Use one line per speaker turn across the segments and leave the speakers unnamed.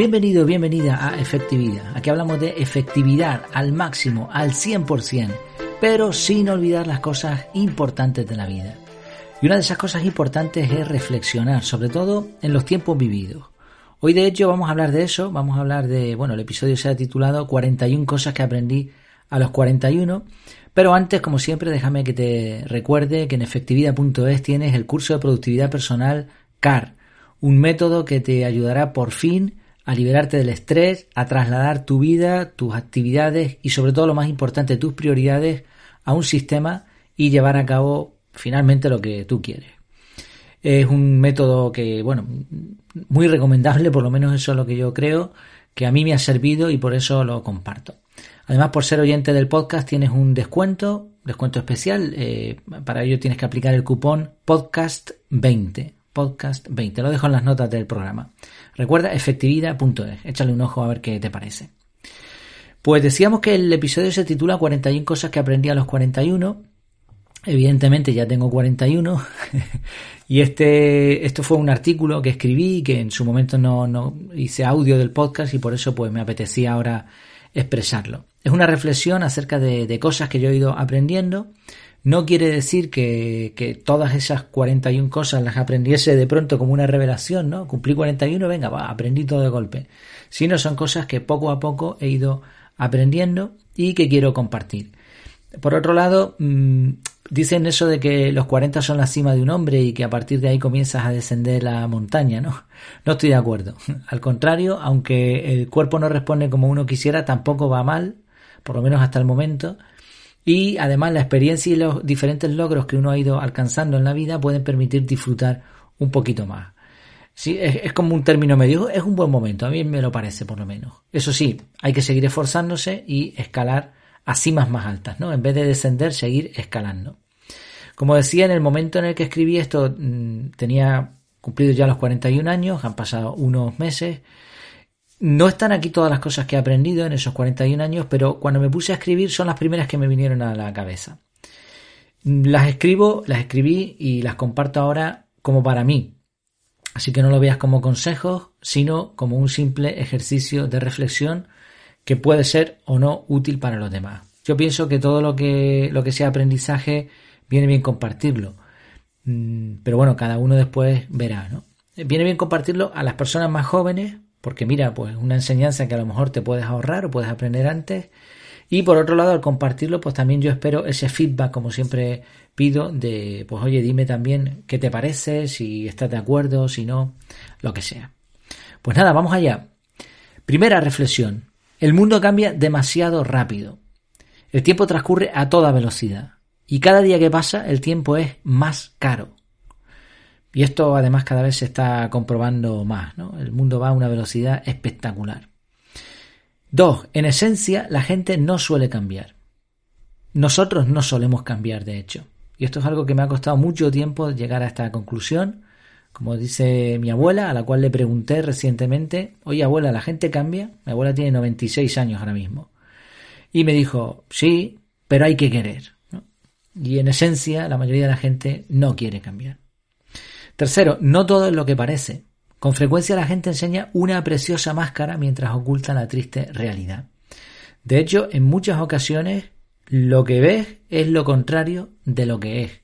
Bienvenido, bienvenida a Efectividad. Aquí hablamos de efectividad al máximo, al 100%, pero sin olvidar las cosas importantes de la vida. Y una de esas cosas importantes es reflexionar, sobre todo en los tiempos vividos. Hoy de hecho vamos a hablar de eso, vamos a hablar de, bueno, el episodio se ha titulado 41 cosas que aprendí a los 41, pero antes, como siempre, déjame que te recuerde que en efectividad.es tienes el curso de productividad personal CAR, un método que te ayudará por fin a liberarte del estrés, a trasladar tu vida, tus actividades y sobre todo lo más importante, tus prioridades a un sistema y llevar a cabo finalmente lo que tú quieres. Es un método que, bueno, muy recomendable, por lo menos eso es lo que yo creo, que a mí me ha servido y por eso lo comparto. Además, por ser oyente del podcast, tienes un descuento, descuento especial. Eh, para ello tienes que aplicar el cupón podcast20. Podcast 20. Lo dejo en las notas del programa. Recuerda efectividad.es. Échale un ojo a ver qué te parece. Pues decíamos que el episodio se titula 41 cosas que aprendí a los 41 Evidentemente ya tengo 41 y este, esto fue un artículo que escribí que en su momento no, no hice audio del podcast y por eso pues me apetecía ahora expresarlo. Es una reflexión acerca de, de cosas que yo he ido aprendiendo. No quiere decir que, todas esas 41 cosas las aprendiese de pronto como una revelación, ¿no? Cumplí 41, venga, va, aprendí todo de golpe. Sino son cosas que poco a poco he ido aprendiendo y que quiero compartir. Por otro lado, mm, dicen eso de que los 40 son la cima de un hombre y que a partir de ahí comienzas a descender la montaña, ¿no? No estoy de acuerdo. Al contrario, aunque el cuerpo no responde como uno quisiera, tampoco va mal, por lo menos hasta el momento. Y además la experiencia y los diferentes logros que uno ha ido alcanzando en la vida pueden permitir disfrutar un poquito más. Sí, es, como un término medio, es un buen momento, a mí me lo parece por lo menos. Eso sí, hay que seguir esforzándose y escalar a cimas más altas, ¿no? En vez de descender, seguir escalando. Como decía, en el momento en el que escribí esto mm, tenía cumplido ya los 41 años, han pasado unos meses. No están aquí todas las cosas que he aprendido en esos 41 años, pero cuando me puse a escribir son las primeras que me vinieron a la cabeza. Las escribo, las escribí y las comparto ahora como para mí. Así que no lo veas como consejos, sino como un simple ejercicio de reflexión que puede ser o no útil para los demás. Yo pienso que todo lo que, lo que sea aprendizaje viene bien compartirlo. Mm, pero bueno, cada uno después verá, ¿no? Viene bien compartirlo a las personas más jóvenes, porque mira, pues una enseñanza que a lo mejor te puedes ahorrar o puedes aprender antes. Y por otro lado, al compartirlo, pues también yo espero ese feedback, como siempre pido, de, pues oye, dime también qué te parece, si estás de acuerdo, si no, lo que sea. Pues nada, vamos allá. Primera reflexión. El mundo cambia demasiado rápido. El tiempo transcurre a toda velocidad. Y cada día que pasa el tiempo es más caro. Y esto además cada vez se está comprobando más. ¿no? El mundo va a una velocidad espectacular. Dos, en esencia la gente no suele cambiar. Nosotros no solemos cambiar, de hecho. Y esto es algo que me ha costado mucho tiempo llegar a esta conclusión. Como dice mi abuela, a la cual le pregunté recientemente, oye abuela, ¿la gente cambia? Mi abuela tiene 96 años ahora mismo. Y me dijo, sí, pero hay que querer. Y en esencia, la mayoría de la gente no quiere cambiar. Tercero, no todo es lo que parece. Con frecuencia la gente enseña una preciosa máscara mientras oculta la triste realidad. De hecho, en muchas ocasiones lo que ves es lo contrario de lo que es.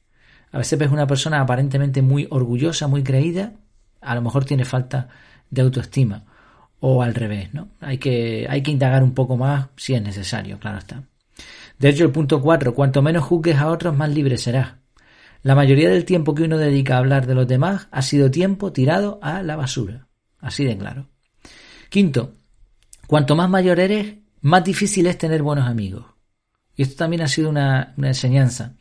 A veces ves una persona aparentemente muy orgullosa, muy creída, a lo mejor tiene falta de autoestima. O al revés, ¿no? Hay que, hay que indagar un poco más si es necesario, claro está. De hecho, el punto 4, cuanto menos juzgues a otros, más libre serás. La mayoría del tiempo que uno dedica a hablar de los demás ha sido tiempo tirado a la basura. Así de claro. Quinto, cuanto más mayor eres, más difícil es tener buenos amigos. Y esto también ha sido una, enseñanza.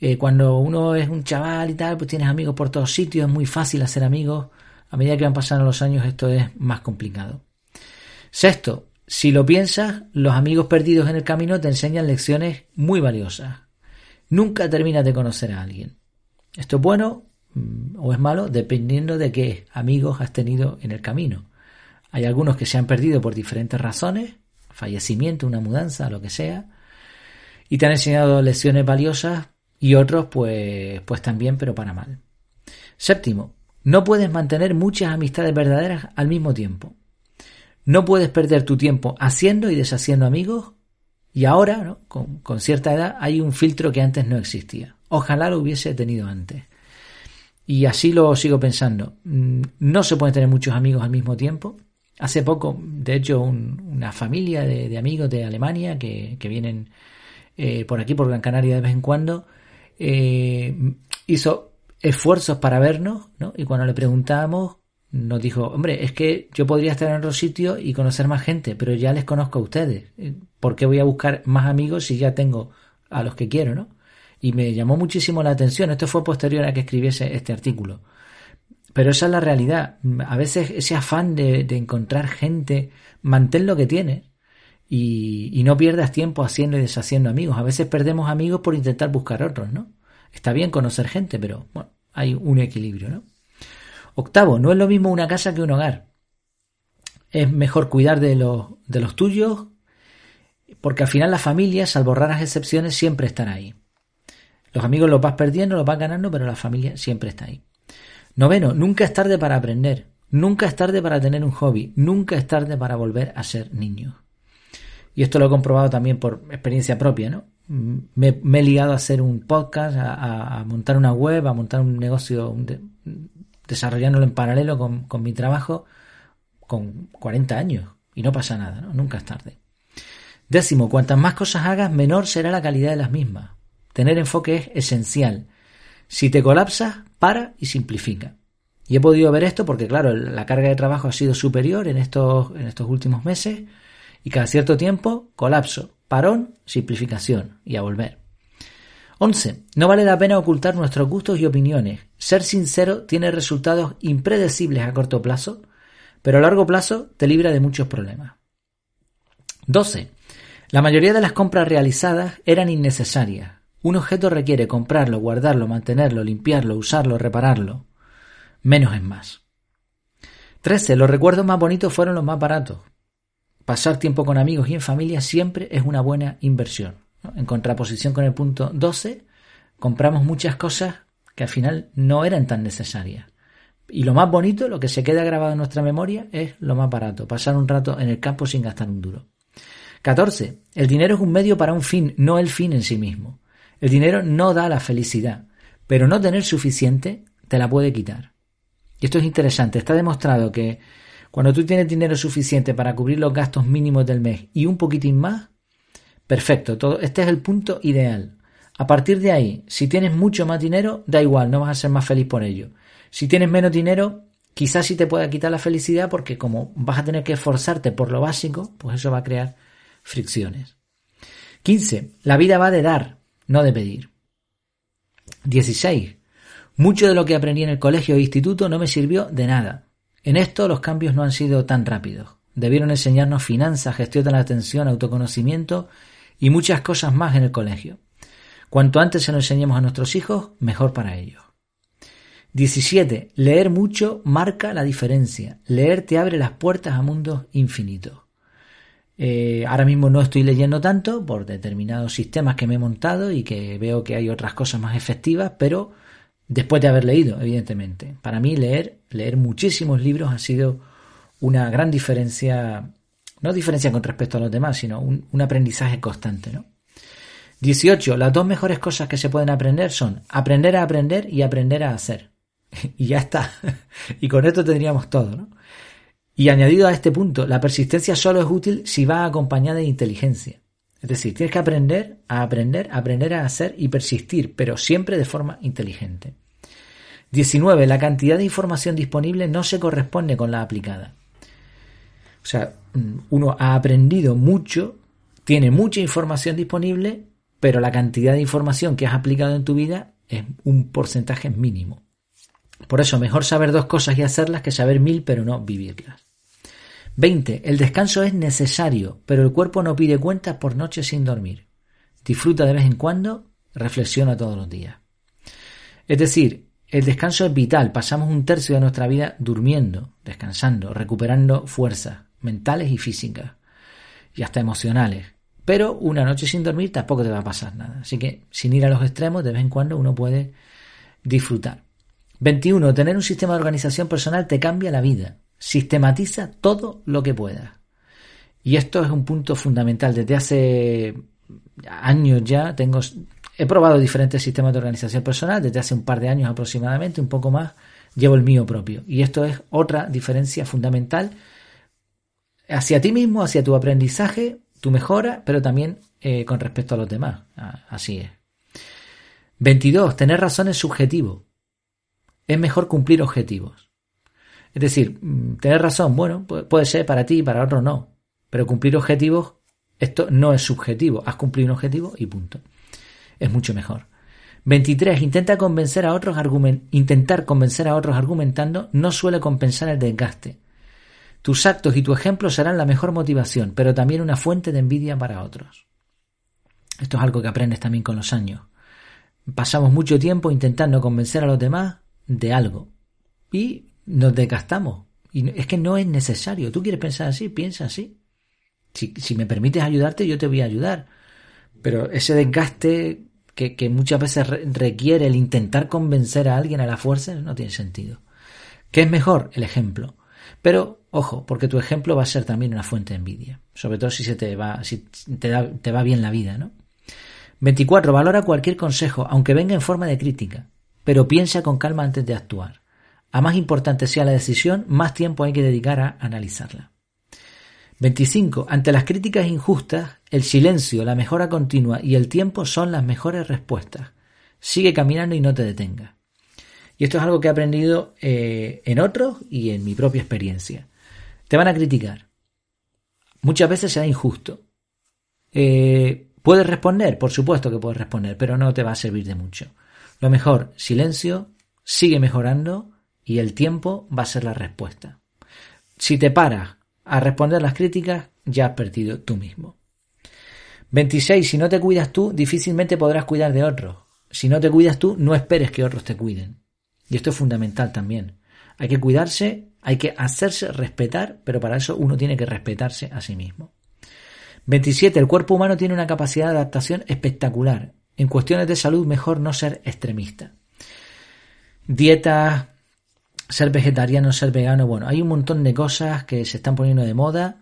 Eh, cuando uno es un chaval y tal, pues tienes amigos por todos sitios, es muy fácil hacer amigos. A medida que van pasando los años, esto es más complicado. Sexto, si lo piensas, los amigos perdidos en el camino te enseñan lecciones muy valiosas. Nunca terminas de conocer a alguien. Esto es bueno mm, o es malo dependiendo de qué amigos has tenido en el camino. Hay algunos que se han perdido por diferentes razones, fallecimiento, una mudanza, lo que sea, y te han enseñado lecciones valiosas y otros pues pues también, pero para mal. Séptimo, no puedes mantener muchas amistades verdaderas al mismo tiempo. No puedes perder tu tiempo haciendo y deshaciendo amigos y ahora, con, con, cierta edad, hay un filtro que antes no existía. Ojalá lo hubiese tenido antes. Y así lo sigo pensando. Mm, no se pueden tener muchos amigos al mismo tiempo. Hace poco, de hecho, una familia de, amigos de Alemania que, vienen eh, por aquí, por Gran Canaria de vez en cuando, eh, hizo esfuerzos para vernos, ¿no? Y cuando le preguntábamos, nos dijo, hombre, es que yo podría estar en otro sitio y conocer más gente, pero ya les conozco a ustedes. ¿Por qué voy a buscar más amigos si ya tengo a los que quiero, ¿no? Y me llamó muchísimo la atención. Esto fue posterior a que escribiese este artículo. Pero esa es la realidad. A veces ese afán de, encontrar gente, mantén lo que tienes y, no pierdas tiempo haciendo y deshaciendo amigos. A veces perdemos amigos por intentar buscar otros, ¿no? Está bien conocer gente, pero bueno, hay un equilibrio, ¿no? Octavo, no es lo mismo una casa que un hogar. Es mejor cuidar de los, de los tuyos, porque al final la familia, salvo raras excepciones, siempre están ahí. Los amigos los vas perdiendo, los vas ganando, pero la familia siempre está ahí. Noveno, nunca es tarde para aprender, nunca es tarde para tener un hobby, nunca es tarde para volver a ser niño. Y esto lo he comprobado también por experiencia propia, ¿no? Me, he ligado a hacer un podcast, a, montar una web, a montar un negocio, desarrollándolo en paralelo con, con, mi trabajo con 40 años. Y no pasa nada, ¿no? Nunca es tarde. Décimo, cuantas más cosas hagas, menor será la calidad de las mismas. Tener enfoque es esencial. Si te colapsas, para y simplifica. Y he podido ver esto porque, claro, la carga de trabajo ha sido superior en estos, en estos últimos meses y cada cierto tiempo colapso, parón, simplificación y a volver. 11. No vale la pena ocultar nuestros gustos y opiniones. Ser sincero tiene resultados impredecibles a corto plazo, pero a largo plazo te libra de muchos problemas. 12. La mayoría de las compras realizadas eran innecesarias. Un objeto requiere comprarlo, guardarlo, mantenerlo, limpiarlo, usarlo, repararlo. Menos es más. 13. Los recuerdos más bonitos fueron los más baratos. Pasar tiempo con amigos y en familia siempre es una buena inversión. En contraposición con el punto 12, compramos muchas cosas que al final no eran tan necesarias. Y lo más bonito, lo que se queda grabado en nuestra memoria, es lo más barato, pasar un rato en el campo sin gastar un duro. 14. El dinero es un medio para un fin, no el fin en sí mismo. El dinero no da la felicidad, pero no tener suficiente te la puede quitar. Y esto es interesante. Está demostrado que cuando tú tienes dinero suficiente para cubrir los gastos mínimos del mes y un poquitín más, perfecto. Todo, este es el punto ideal. A partir de ahí, si tienes mucho más dinero, da igual, no vas a ser más feliz por ello. Si tienes menos dinero, quizás sí te pueda quitar la felicidad porque como vas a tener que esforzarte por lo básico, pues eso va a crear fricciones. 15. La vida va de dar, no de pedir. 16. Mucho de lo que aprendí en el colegio e instituto no me sirvió de nada. En esto los cambios no han sido tan rápidos. Debieron enseñarnos finanzas, gestión de la atención, autoconocimiento y muchas cosas más en el colegio. Cuanto antes se lo enseñemos a nuestros hijos, mejor para ellos. 17. Leer mucho marca la diferencia. Leer te abre las puertas a mundos infinitos. Eh, ahora mismo no estoy leyendo tanto por determinados sistemas que me he montado y que veo que hay otras cosas más efectivas, pero después de haber leído, evidentemente. Para mí leer, leer muchísimos libros ha sido una gran diferencia, no diferencia con respecto a los demás, sino un, aprendizaje constante, ¿no? 18. Las dos mejores cosas que se pueden aprender son aprender a aprender y aprender a hacer. y ya está. y con esto tendríamos todo, ¿no? Y añadido a este punto, la persistencia solo es útil si va acompañada de inteligencia. Es decir, tienes que aprender a aprender, aprender a hacer y persistir, pero siempre de forma inteligente. 19. La cantidad de información disponible no se corresponde con la aplicada. O sea, mm, uno ha aprendido mucho, tiene mucha información disponible, pero la cantidad de información que has aplicado en tu vida es un porcentaje mínimo. Por eso, mejor saber dos cosas y hacerlas que saber mil pero no vivirlas. 20. El descanso es necesario, pero el cuerpo no pide cuentas por noches sin dormir. Disfruta de vez en cuando, reflexiona todos los días. Es decir, el descanso es vital. Pasamos un tercio de nuestra vida durmiendo, descansando, recuperando fuerzas mentales y físicas, y hasta emocionales. Pero una noche sin dormir tampoco te va a pasar nada. Así que, sin ir a los extremos, de vez en cuando uno puede disfrutar. 21. Tener un sistema de organización personal te cambia la vida. Sistematiza todo lo que puedas. Y esto es un punto fundamental. Desde hace años ya tengo, he probado diferentes sistemas de organización personal, desde hace un par de años aproximadamente, un poco más, llevo el mío propio. Y esto es otra diferencia fundamental hacia ti mismo, hacia tu aprendizaje, tu mejora, pero también eh, con respecto a los demás. Ah, así es. 22. Tener razón es subjetivo. Es mejor cumplir objetivos. Es decir, mm, tener razón, bueno, puede ser para ti y para otro no. Pero cumplir objetivos, esto no es subjetivo. Has cumplido un objetivo y punto. Es mucho mejor. 23. Intenta convencer a otros intentar convencer a otros argumentando no suele compensar el desgaste. Tus actos y tu ejemplo serán la mejor motivación, pero también una fuente de envidia para otros. Esto es algo que aprendes también con los años. Pasamos mucho tiempo intentando convencer a los demás de algo y nos desgastamos. Y es que no es necesario. Tú quieres pensar así, piensa así. Si, me permites ayudarte, yo te voy a ayudar. Pero ese desgaste que, que muchas veces requiere el intentar convencer a alguien a la fuerza no tiene sentido. ¿Qué es mejor? El ejemplo. Pero, ojo, porque tu ejemplo va a ser también una fuente de envidia. Sobre todo si se te va, si te, te va bien la vida, ¿no? 24. Valora cualquier consejo, aunque venga en forma de crítica, pero piensa con calma antes de actuar. A más importante sea la decisión, más tiempo hay que dedicar a analizarla. 25. Ante las críticas injustas, el silencio, la mejora continua y el tiempo son las mejores respuestas. Sigue caminando y no te detengas. Y esto es algo que he aprendido eh, en otros y en mi propia experiencia. Te van a criticar. Muchas veces será injusto. Eh, ¿Puedes responder? Por supuesto que puedes responder, pero no te va a servir de mucho. Lo mejor, silencio, sigue mejorando y el tiempo va a ser la respuesta. Si te paras a responder las críticas, ya has perdido tú mismo. 26. Si no te cuidas tú, difícilmente podrás cuidar de otros. Si no te cuidas tú, no esperes que otros te cuiden. Y esto es fundamental también. Hay que cuidarse, hay que hacerse respetar, pero para eso uno tiene que respetarse a sí mismo. 27. El cuerpo humano tiene una capacidad de adaptación espectacular. En cuestiones de salud, mejor no ser extremista. Dieta, ser vegetariano, ser vegano, bueno, hay un montón de cosas que se están poniendo de moda,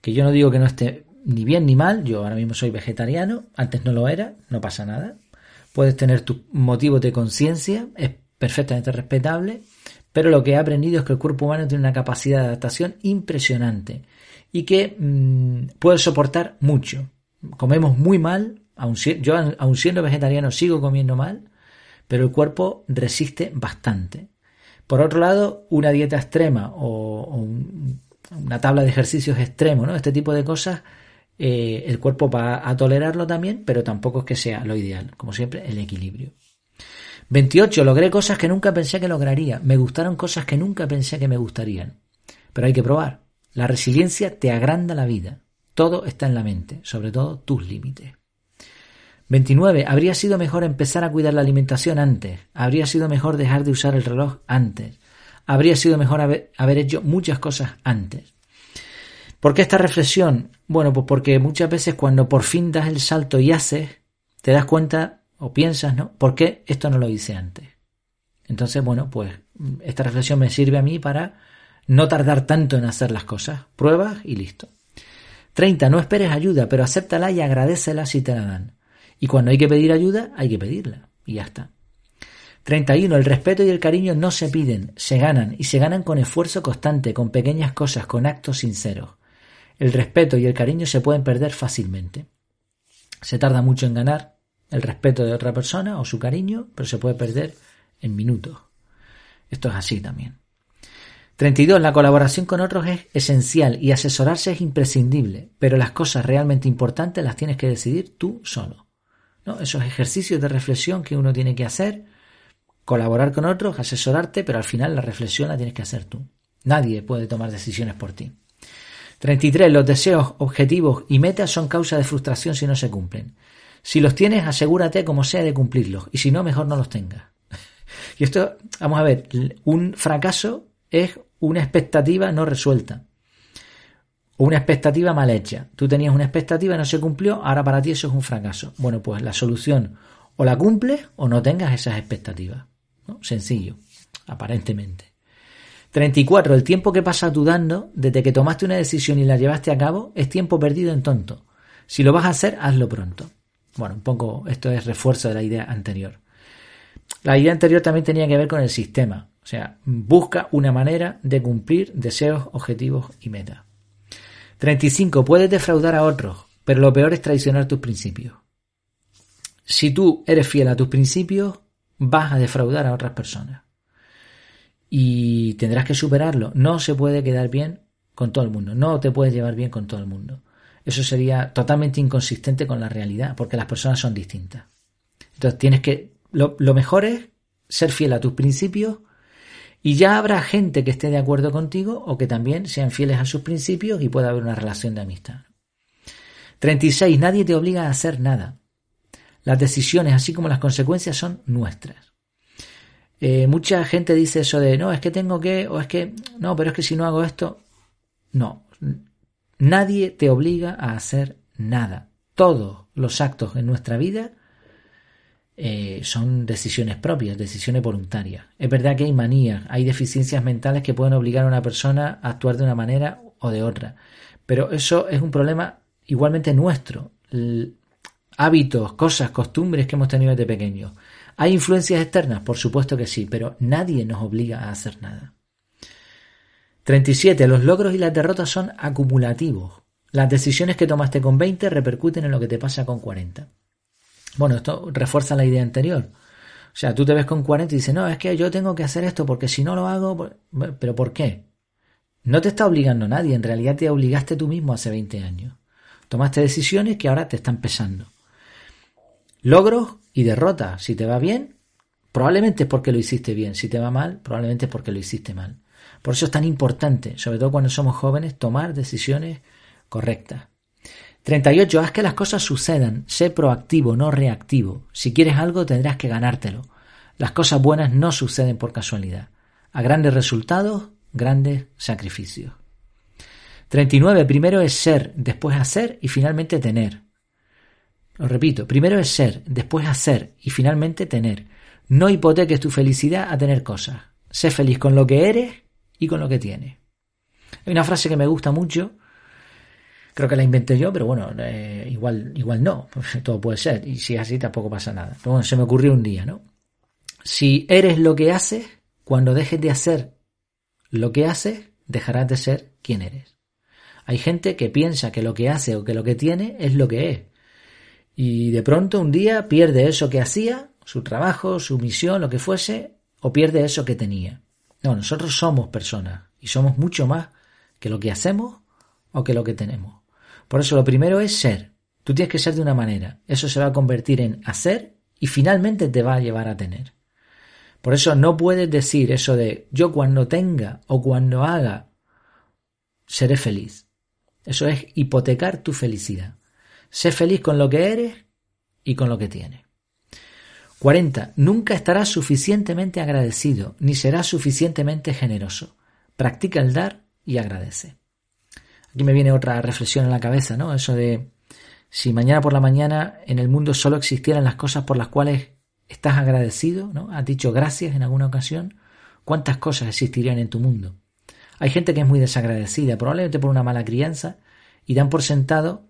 que yo no digo que no esté ni bien ni mal, yo ahora mismo soy vegetariano, antes no lo era, no pasa nada. Puedes tener tus motivos de conciencia, es perfectamente respetable, pero lo que he aprendido es que el cuerpo humano tiene una capacidad de adaptación impresionante y que mm, puede soportar mucho. Comemos muy mal, yo aun siendo vegetariano sigo comiendo mal, pero el cuerpo resiste bastante. Por otro lado, una dieta extrema o, una tabla de ejercicios extremo, ¿no? Este tipo de cosas, eh, el cuerpo va a tolerarlo también, pero tampoco es que sea lo ideal. Como siempre, el equilibrio. 28. Logré cosas que nunca pensé que lograría. Me gustaron cosas que nunca pensé que me gustarían. Pero hay que probar. La resiliencia te agranda la vida. Todo está en la mente, sobre todo tus límites. 29. Habría sido mejor empezar a cuidar la alimentación antes. Habría sido mejor dejar de usar el reloj antes. Habría sido mejor haber, haber hecho muchas cosas antes. ¿Por qué esta reflexión? Bueno, pues porque muchas veces cuando por fin das el salto y haces, te das cuenta o piensas, ¿no? ¿Por qué esto no lo hice antes? Entonces, bueno, pues esta reflexión me sirve a mí para no tardar tanto en hacer las cosas. Pruebas y listo. 30. No esperes ayuda, pero acéptala y agradecela si te la dan. Y cuando hay que pedir ayuda, hay que pedirla. Y ya está. 31. El respeto y el cariño no se piden, se ganan, y se ganan con esfuerzo constante, con pequeñas cosas, con actos sinceros. El respeto y el cariño se pueden perder fácilmente. Se tarda mucho en ganar, el respeto de otra persona o su cariño, pero se puede perder en minutos. Esto es así también. 32. La colaboración con otros es esencial y asesorarse es imprescindible, pero las cosas realmente importantes las tienes que decidir tú solo. ¿no? Esos ejercicios de reflexión que uno tiene que hacer, colaborar con otros, asesorarte, pero al final la reflexión la tienes que hacer tú. Nadie puede tomar decisiones por ti. 33. Los deseos, objetivos y metas son causa de frustración si no se cumplen. Si los tienes, asegúrate como sea de cumplirlos. Y si no, mejor no los tengas. y esto, vamos a ver, un fracaso es una expectativa no resuelta. O una expectativa mal hecha. Tú tenías una expectativa no se cumplió, ahora para ti eso es un fracaso. Bueno, pues la solución o la cumples o no tengas esas expectativas. Sencillo, aparentemente. 34. El tiempo que pasas dudando desde que tomaste una decisión y la llevaste a cabo es tiempo perdido en tonto. Si lo vas a hacer, hazlo pronto. Bueno, un poco esto es refuerzo de la idea anterior. La idea anterior también tenía que ver con el sistema. O sea, busca una manera de cumplir deseos, objetivos y metas. 35. Puedes defraudar a otros, pero lo peor es traicionar tus principios. Si tú eres fiel a tus principios, vas a defraudar a otras personas. Y tendrás que superarlo. No se puede quedar bien con todo el mundo. No te puedes llevar bien con todo el mundo. Eso sería totalmente inconsistente con la realidad, porque las personas son distintas. Entonces tienes que... Lo, mejor es ser fiel a tus principios y ya habrá gente que esté de acuerdo contigo o que también sean fieles a sus principios y pueda haber una relación de amistad. 36. Nadie te obliga a hacer nada. Las decisiones, así como las consecuencias, son nuestras. Eh, mucha gente dice eso de, no, es que tengo que, o es que, no, pero es que si no hago esto, no. Nadie te obliga a hacer nada. Todos los actos en nuestra vida eh, son decisiones propias, decisiones voluntarias. Es verdad que hay manías, hay deficiencias mentales que pueden obligar a una persona a actuar de una manera o de otra. Pero eso es un problema igualmente nuestro. hábitos, cosas, costumbres que hemos tenido desde pequeños. ¿Hay influencias externas? Por supuesto que sí, pero nadie nos obliga a hacer nada. 37. Los logros y las derrotas son acumulativos. Las decisiones que tomaste con 20 repercuten en lo que te pasa con 40. Bueno, esto refuerza la idea anterior. O sea, tú te ves con 40 y dices, no, es que yo tengo que hacer esto porque si no lo hago, pero ¿por qué? No te está obligando nadie, en realidad te obligaste tú mismo hace 20 años. Tomaste decisiones que ahora te están pesando. Logros y derrotas. Si te va bien, probablemente es porque lo hiciste bien. Si te va mal, probablemente es porque lo hiciste mal. Por eso es tan importante, sobre todo cuando somos jóvenes, tomar decisiones correctas. 38. Haz que las cosas sucedan. Sé proactivo, no reactivo. Si quieres algo, tendrás que ganártelo. Las cosas buenas no suceden por casualidad. A grandes resultados, grandes sacrificios. 39. Primero es ser, después hacer y finalmente tener. Lo repito, primero es ser, después hacer y finalmente tener. No hipoteques tu felicidad a tener cosas. Sé feliz con lo que eres y con lo que tienes. Hay una frase que me gusta mucho Creo que la inventé yo, pero bueno, eh, igual, igual no, todo puede ser, y si es así tampoco pasa nada. Pero bueno, se me ocurrió un día, ¿no? Si eres lo que haces, cuando dejes de hacer lo que haces, dejarás de ser quien eres. Hay gente que piensa que lo que hace o que lo que tiene es lo que es. Y de pronto un día pierde eso que hacía, su trabajo, su misión, lo que fuese, o pierde eso que tenía. No, nosotros somos personas y somos mucho más que lo que hacemos o que lo que tenemos. Por eso lo primero es ser. Tú tienes que ser de una manera. Eso se va a convertir en hacer y finalmente te va a llevar a tener. Por eso no puedes decir eso de yo cuando tenga o cuando haga seré feliz. Eso es hipotecar tu felicidad. Sé feliz con lo que eres y con lo que tienes. 40. Nunca estarás suficientemente agradecido ni serás suficientemente generoso. Practica el dar y agradece. Aquí me viene otra reflexión en la cabeza, ¿no? Eso de si mañana por la mañana en el mundo solo existieran las cosas por las cuales estás agradecido, ¿no? Has dicho gracias en alguna ocasión, ¿cuántas cosas existirían en tu mundo? Hay gente que es muy desagradecida, probablemente por una mala crianza, y dan por sentado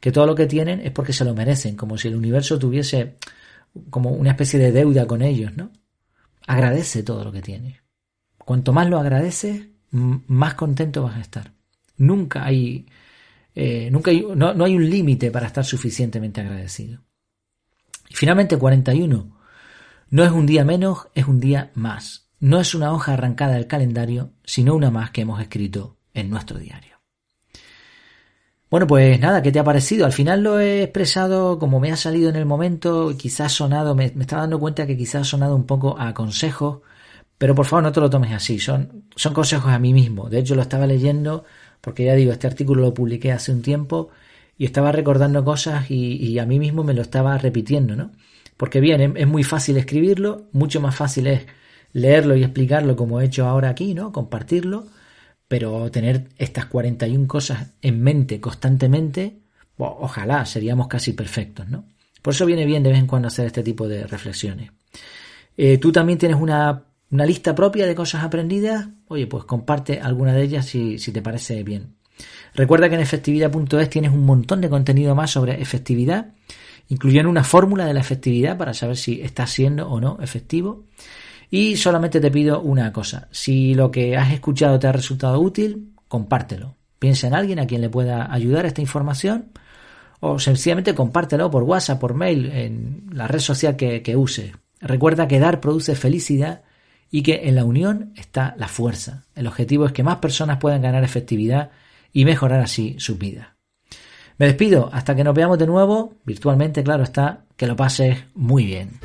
que todo lo que tienen es porque se lo merecen, como si el universo tuviese como una especie de deuda con ellos, ¿no? Agradece todo lo que tienes. Cuanto más lo agradeces, más contento vas a estar. Nunca hay, eh, nunca no, no hay un límite para estar suficientemente agradecido. Y finalmente 41. No es un día menos, es un día más. No es una hoja arrancada del calendario, sino una más que hemos escrito en nuestro diario. Bueno, pues nada, ¿qué te ha parecido? Al final lo he expresado como me ha salido en el momento, quizás sonado, me, estaba dando cuenta que quizás ha sonado un poco a consejo, pero por favor no te lo tomes así, son, son consejos a mí mismo. De hecho, lo estaba leyendo porque ya digo, este artículo lo publiqué hace un tiempo y estaba recordando cosas y, a mí mismo me lo estaba repitiendo, ¿no? Porque bien, es, muy fácil escribirlo, mucho más fácil es leerlo y explicarlo como he hecho ahora aquí, ¿no? Compartirlo, pero tener estas 41 cosas en mente constantemente, ojalá seríamos casi perfectos, ¿no? Por eso viene bien de vez en cuando hacer este tipo de reflexiones. Eh, tú también tienes una una lista propia de cosas aprendidas, oye, pues comparte alguna de ellas si, si te parece bien. Recuerda que en efectividad.es tienes un montón de contenido más sobre efectividad, incluyendo una fórmula de la efectividad para saber si estás siendo o no efectivo. Y solamente te pido una cosa, si lo que has escuchado te ha resultado útil, compártelo. Piensa en alguien a quien le pueda ayudar esta información o sencillamente compártelo por WhatsApp, por mail, en la red social que, que. Recuerda que dar produce felicidad y que en la unión está la fuerza. El objetivo es que más personas puedan ganar efectividad y mejorar así su vida. Me despido hasta que nos veamos de nuevo, virtualmente, claro está, que lo pases muy bien.